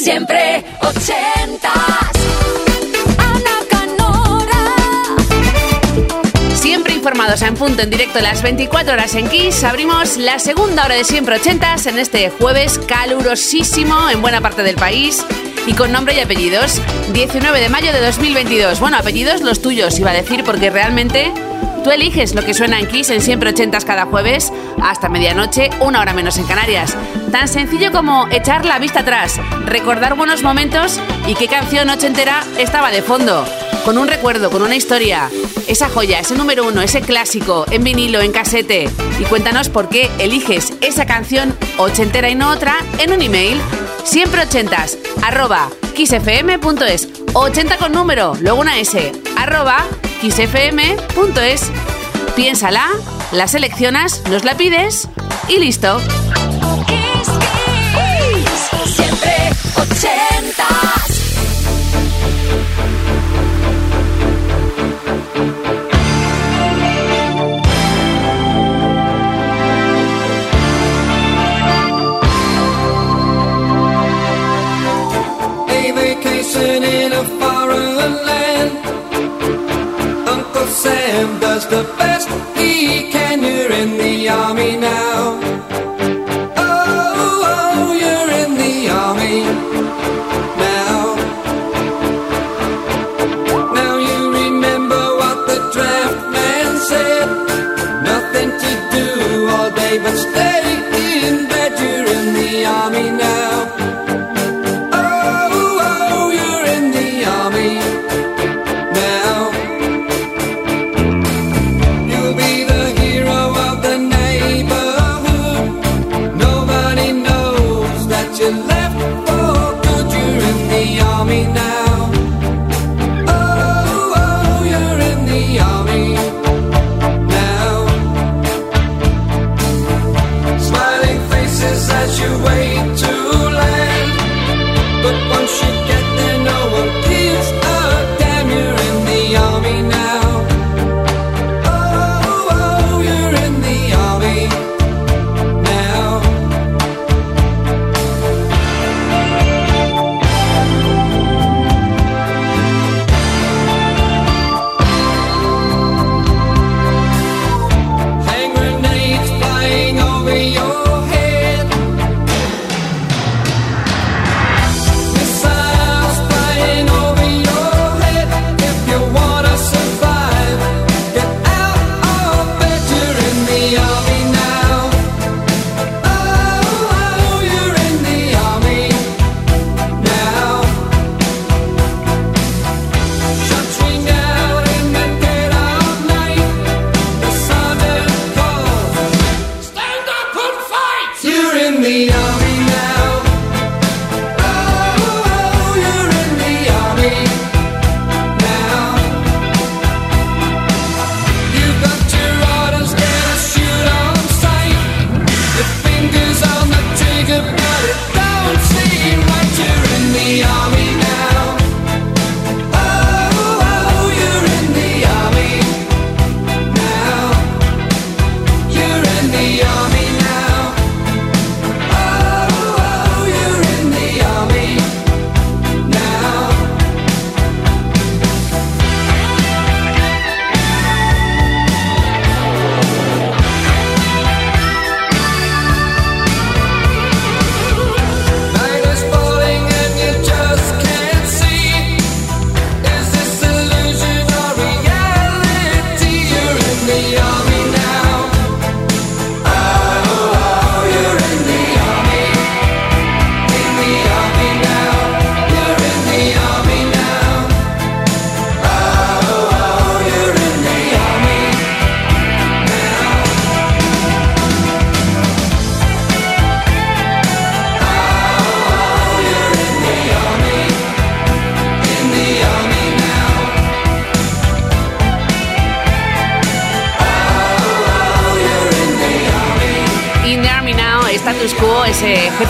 Siempre ochentas. Ana Canora. Siempre informados en punto en directo las 24 horas en Kiss, abrimos la segunda hora de Siempre Ochentas en este jueves calurosísimo en buena parte del país y con nombre y apellidos. 19 de mayo de 2022. Bueno, apellidos los tuyos, iba a decir, porque realmente tú eliges lo que suena en Kiss en Siempre Ochentas cada jueves hasta medianoche, una hora menos en Canarias. Tan sencillo como echar la vista atrás, recordar buenos momentos y qué canción ochentera estaba de fondo. Con un recuerdo, con una historia. Esa joya, ese número uno, ese clásico, en vinilo, en casete. Y cuéntanos por qué eliges esa canción ochentera y no otra en un email. Siempre ochentas, arroba kissfm.es. 80 con número, luego una S, arroba kissfm.es. Piénsala, la seleccionas, nos la pides y listo. Kiss, Kiss. Siempre ochentas. a vacation in a foreign land. Sam does the best he can. You're in the army now.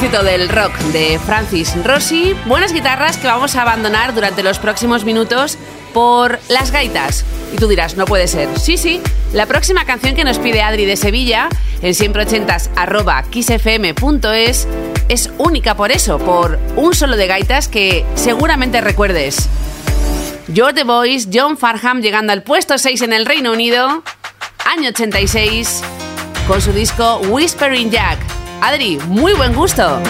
Del rock de Francis Rossi. Buenas guitarras que vamos a abandonar durante los próximos minutos por las gaitas. Y tú dirás, no puede ser. Sí, sí, la próxima canción que nos pide Adri de Sevilla, en siempreochentas arroba kissfm.es, es única por eso, por un solo de gaitas que seguramente recuerdes. You're the Voice, John Farham llegando al puesto 6 en el Reino Unido, año 86, con su disco Whispering Jack. Adri, muy buen gusto.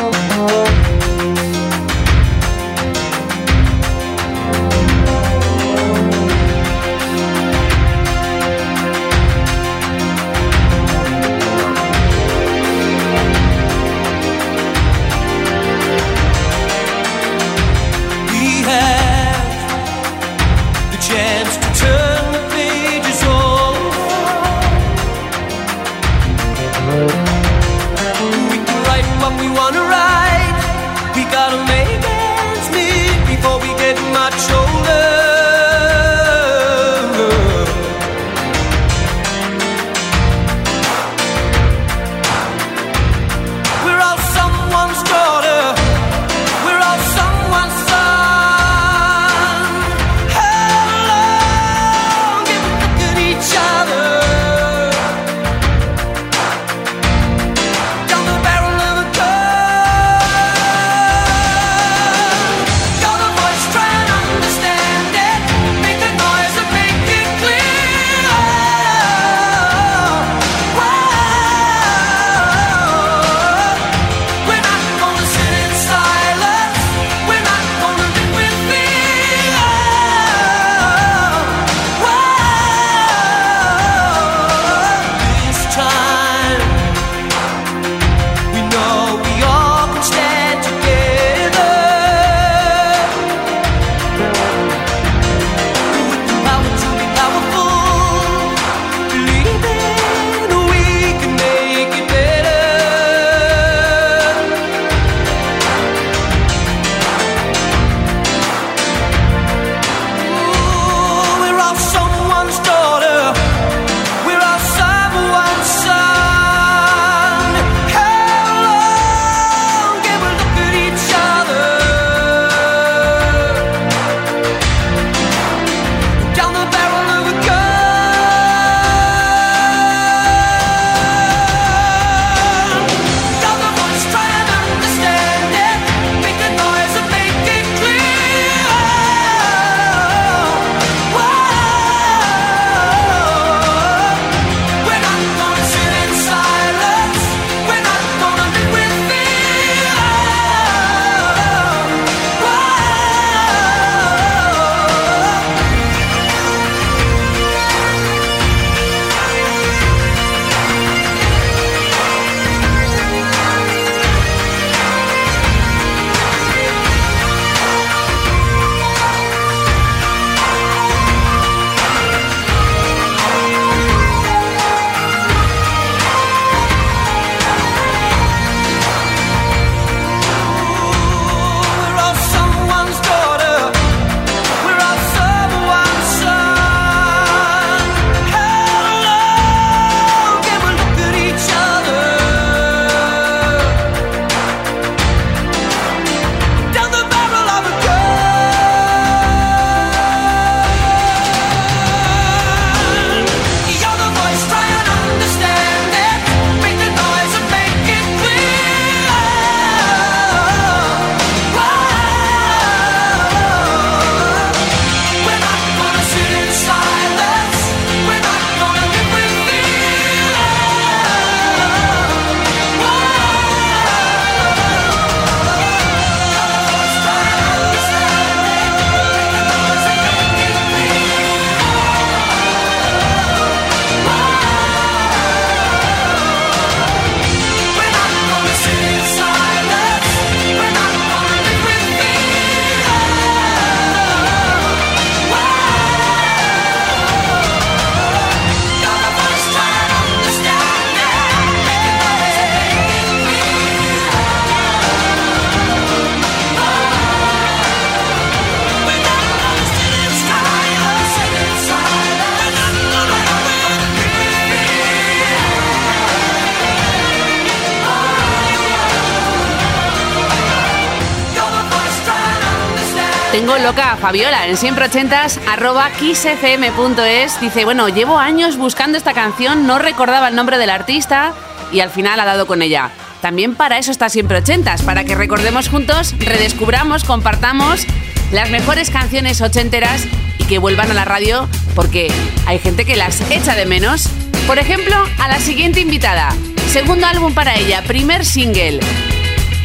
loca Fabiola en siempre ochentas arroba kissfm.es. Dice, bueno, llevo años buscando esta canción, no recordaba el nombre del artista y al final ha dado con ella. También para eso está siempre ochentas, para que recordemos juntos, redescubramos, compartamos las mejores canciones ochenteras y que vuelvan a la radio porque hay gente que las echa de menos. Por ejemplo, a la siguiente invitada. Segundo álbum para ella, primer single.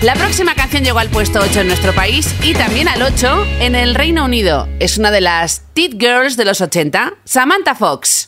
La próxima canción llegó al puesto 8 en nuestro país y también al 8 en el Reino Unido. Es una de las Tit Girls de los 80, Samantha Fox.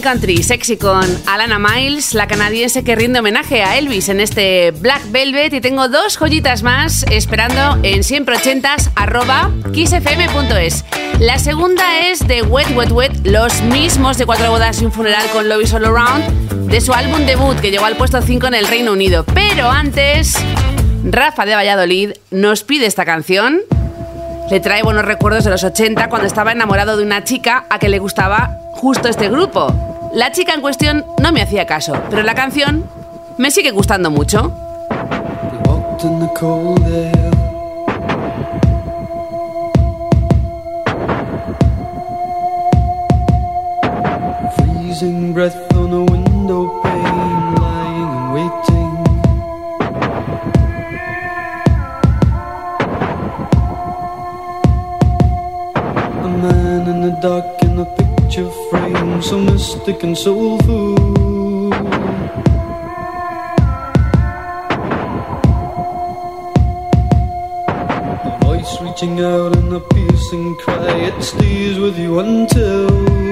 Country, sexy con Alana Miles, la canadiense que rinde homenaje a Elvis en este Black Velvet. Y tengo dos joyitas más esperando en siempre ochentas arroba kissfm.es. La segunda es de Wet Wet Wet, los mismos de Cuatro Bodas y un Funeral con Love is All Around, de su álbum debut que llegó al puesto 5 en el Reino Unido. Pero antes, Rafa de Valladolid nos pide esta canción le trae buenos recuerdos de los 80 cuando estaba enamorado de una chica a que le gustaba justo este grupo. La chica en cuestión no me hacía caso, pero la canción me sigue gustando mucho. Man in the dark a frame, so mystic and soulful. A voice reaching out in a piercing cry, it stays with you until.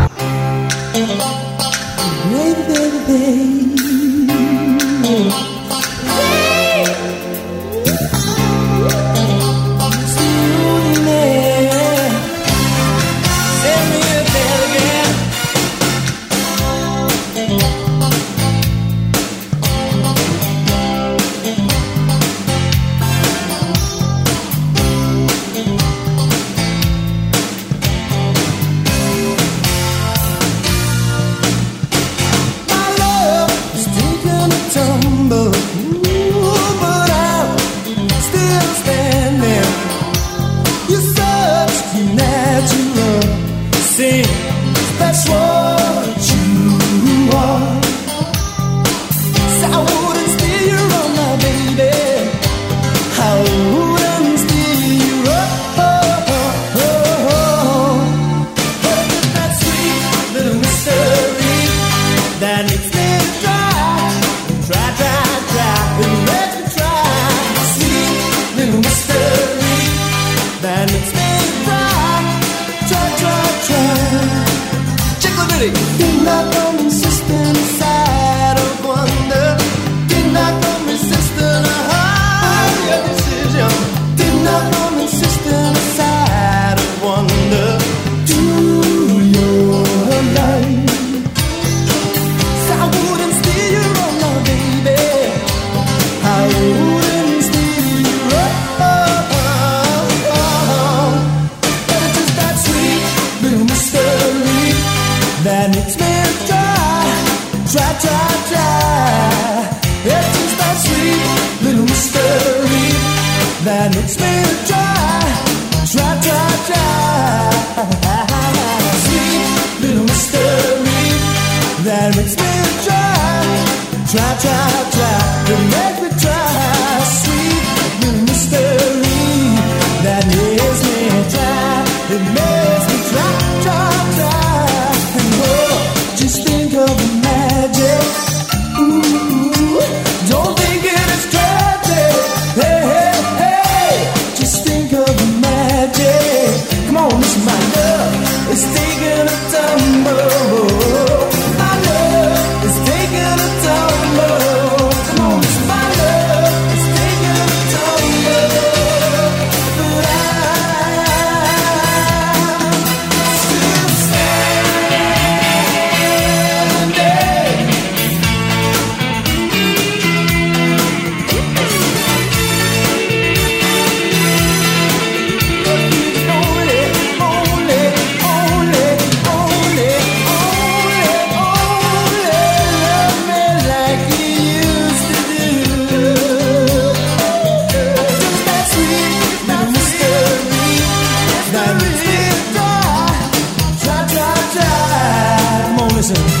listen.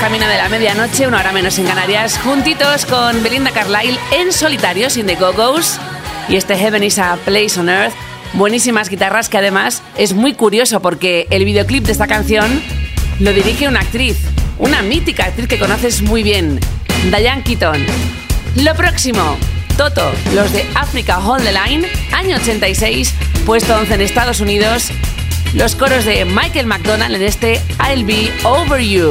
Camino de la medianoche, una hora menos en Canarias, juntitos con Belinda Carlisle en solitario, sin The Go-Go's. Y este Heaven is a Place on Earth. Buenísimas guitarras que además es muy curioso porque el videoclip de esta canción lo dirige una actriz, una mítica actriz que conoces muy bien, Diane Keaton. Lo próximo, Toto, los de Africa Hold the Line, año 86, puesto 11 en Estados Unidos. Los coros de Michael McDonald en este I'll Be Over You.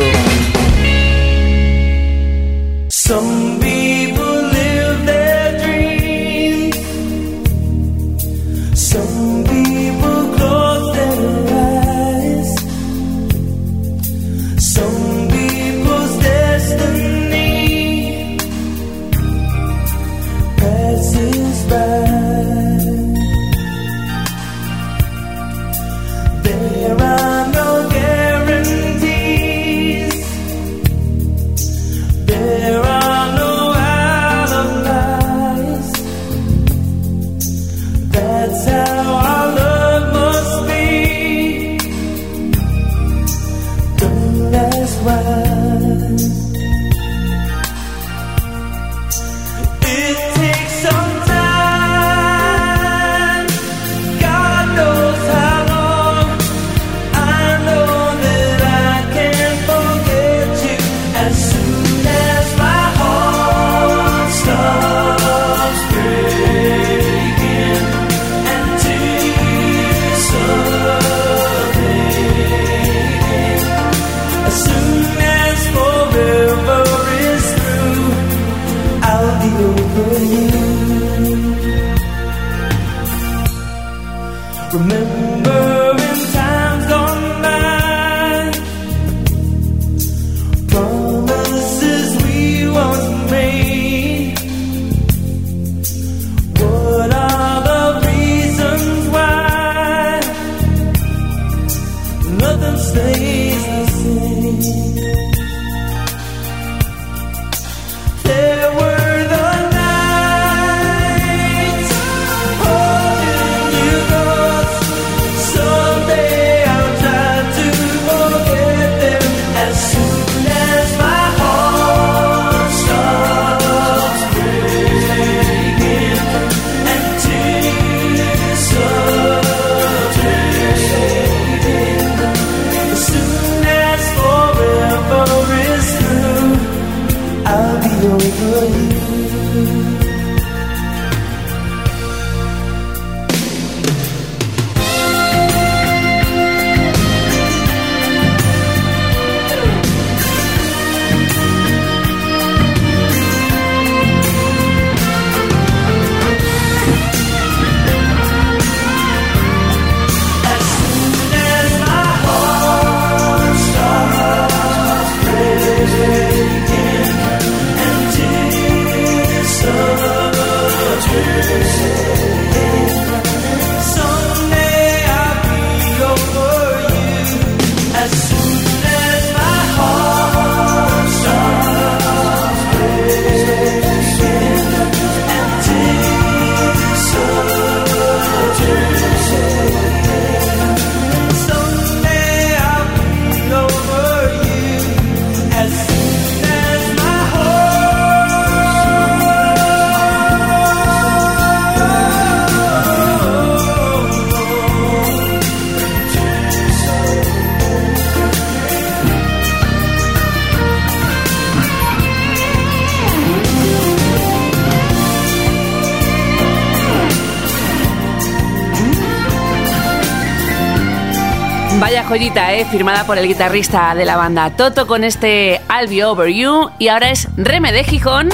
Vaya joyita, ¿eh? Firmada por el guitarrista de la banda Toto con este I'll Be Over You. Y ahora es Reme de Gijón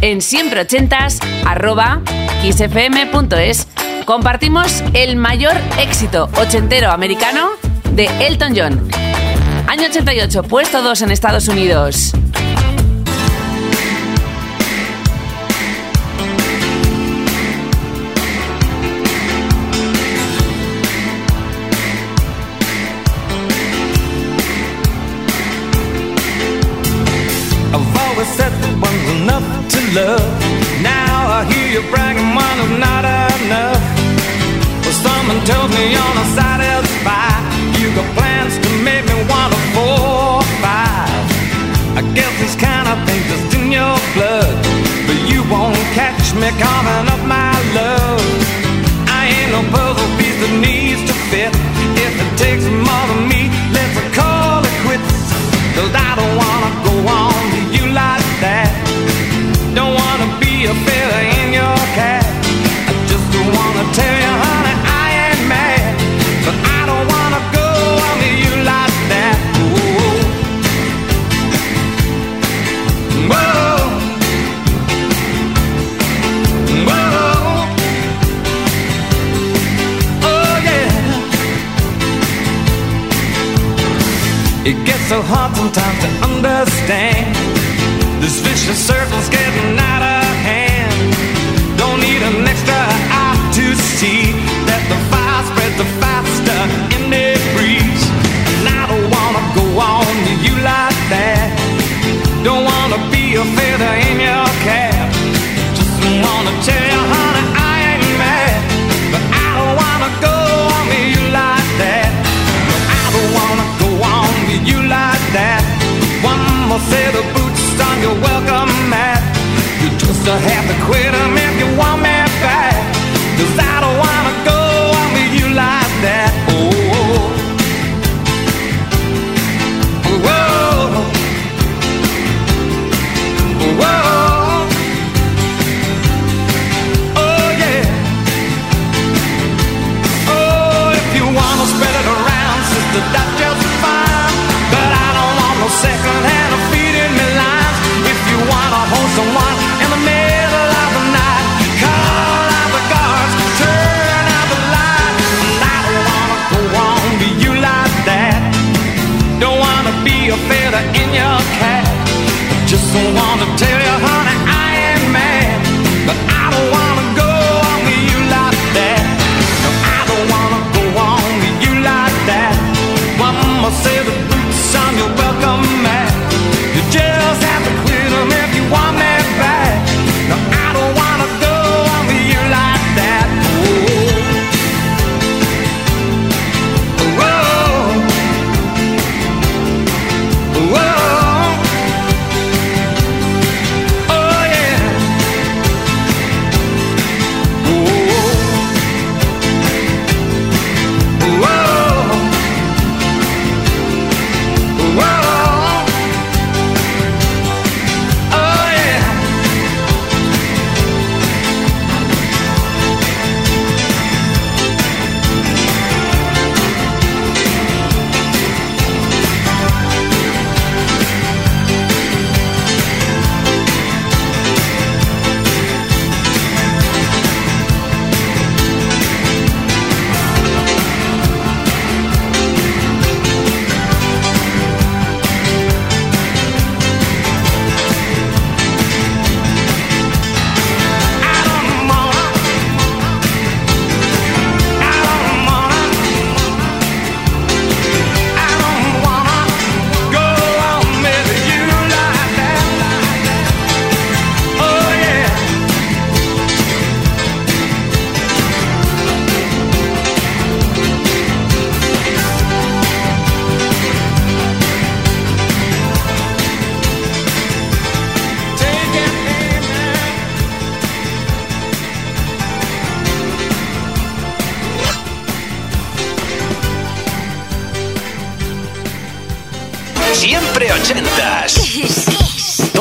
en siempre ochentas arroba kissfm.es. Compartimos el mayor éxito ochentero americano de Elton John. Año 88, puesto 2 en Estados Unidos. vicious circle's getting out of hand. Don't need an extra eye to see that the fire spreads the fast. I have to quit.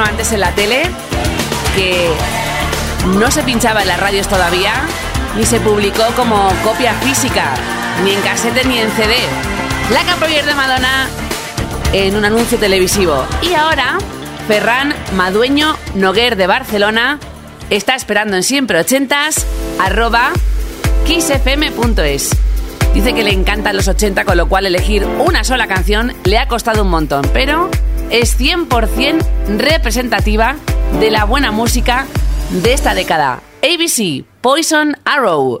antes en la tele, que no se pinchaba en las radios todavía, ni se publicó como copia física, ni en casete ni en CD. La Camproyer de Madonna en un anuncio televisivo. Y ahora, Ferran Madueño Noguer de Barcelona está esperando en siempre ochentas arroba kissfm.es. Dice que le encantan los 80, con lo cual elegir una sola canción le ha costado un montón, pero es 100% representativa de la buena música de esta década. ABC, Poison Arrow.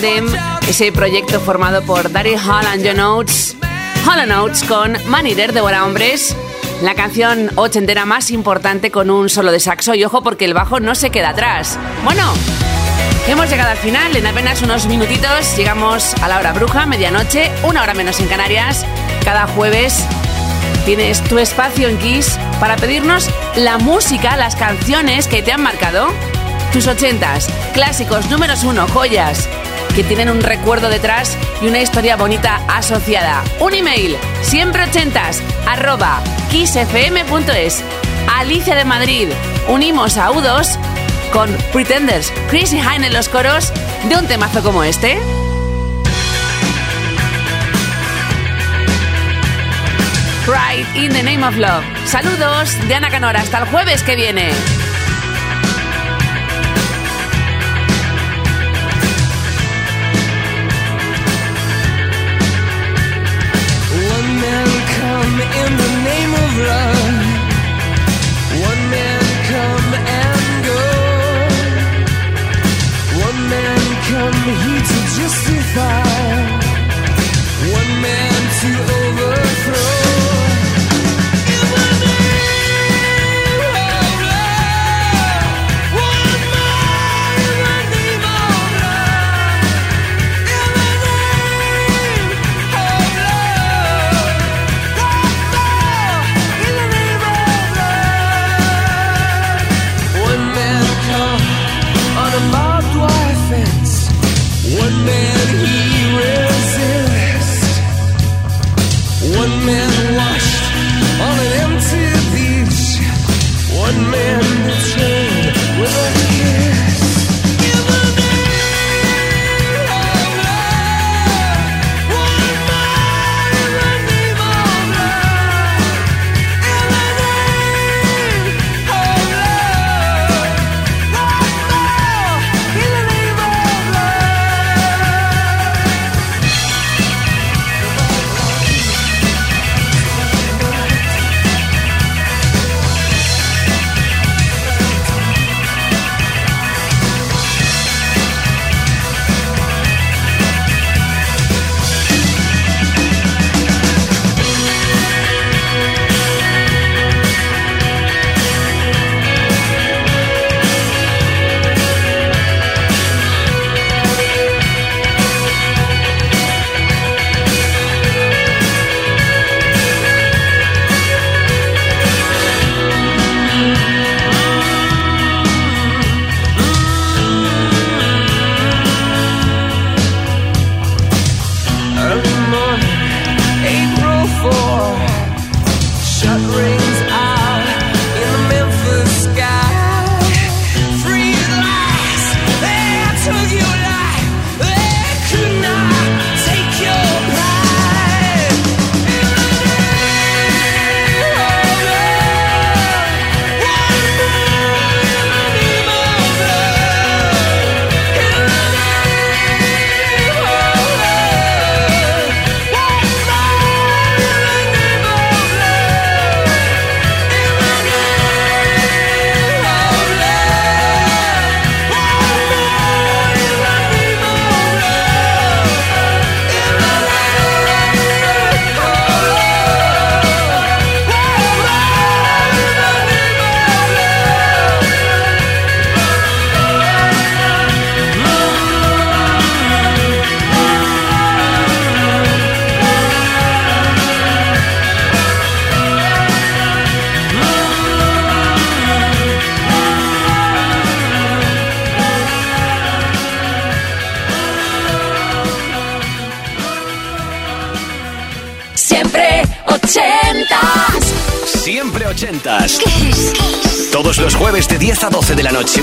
Tandem, ese proyecto formado por Daddy Hall and John Oates, Hall Oates con Man Eater de Buena Hombres, la canción ochentera más importante con un solo de saxo. Y ojo porque el bajo no se queda atrás. Bueno, hemos llegado al final, en apenas unos minutitos llegamos a la hora bruja, medianoche, una hora menos en Canarias, cada jueves tienes tu espacio en Kiss para pedirnos la música, las canciones que te han marcado, tus ochentas, clásicos, números uno, joyas, tienen un recuerdo detrás y una historia bonita asociada. Un email, siempre ochentas, arroba kissfm.es. Alicia de Madrid, unimos a U2 con Pretenders, Chrissy Hine en los coros de un temazo como este. Pride in the Name of Love. Saludos de Ana Canora. Hasta el jueves que viene. Come here to justify. One man to overthrow.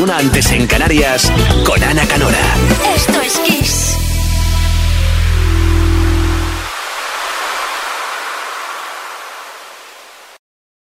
Antes en Canarias, con Ana Canora.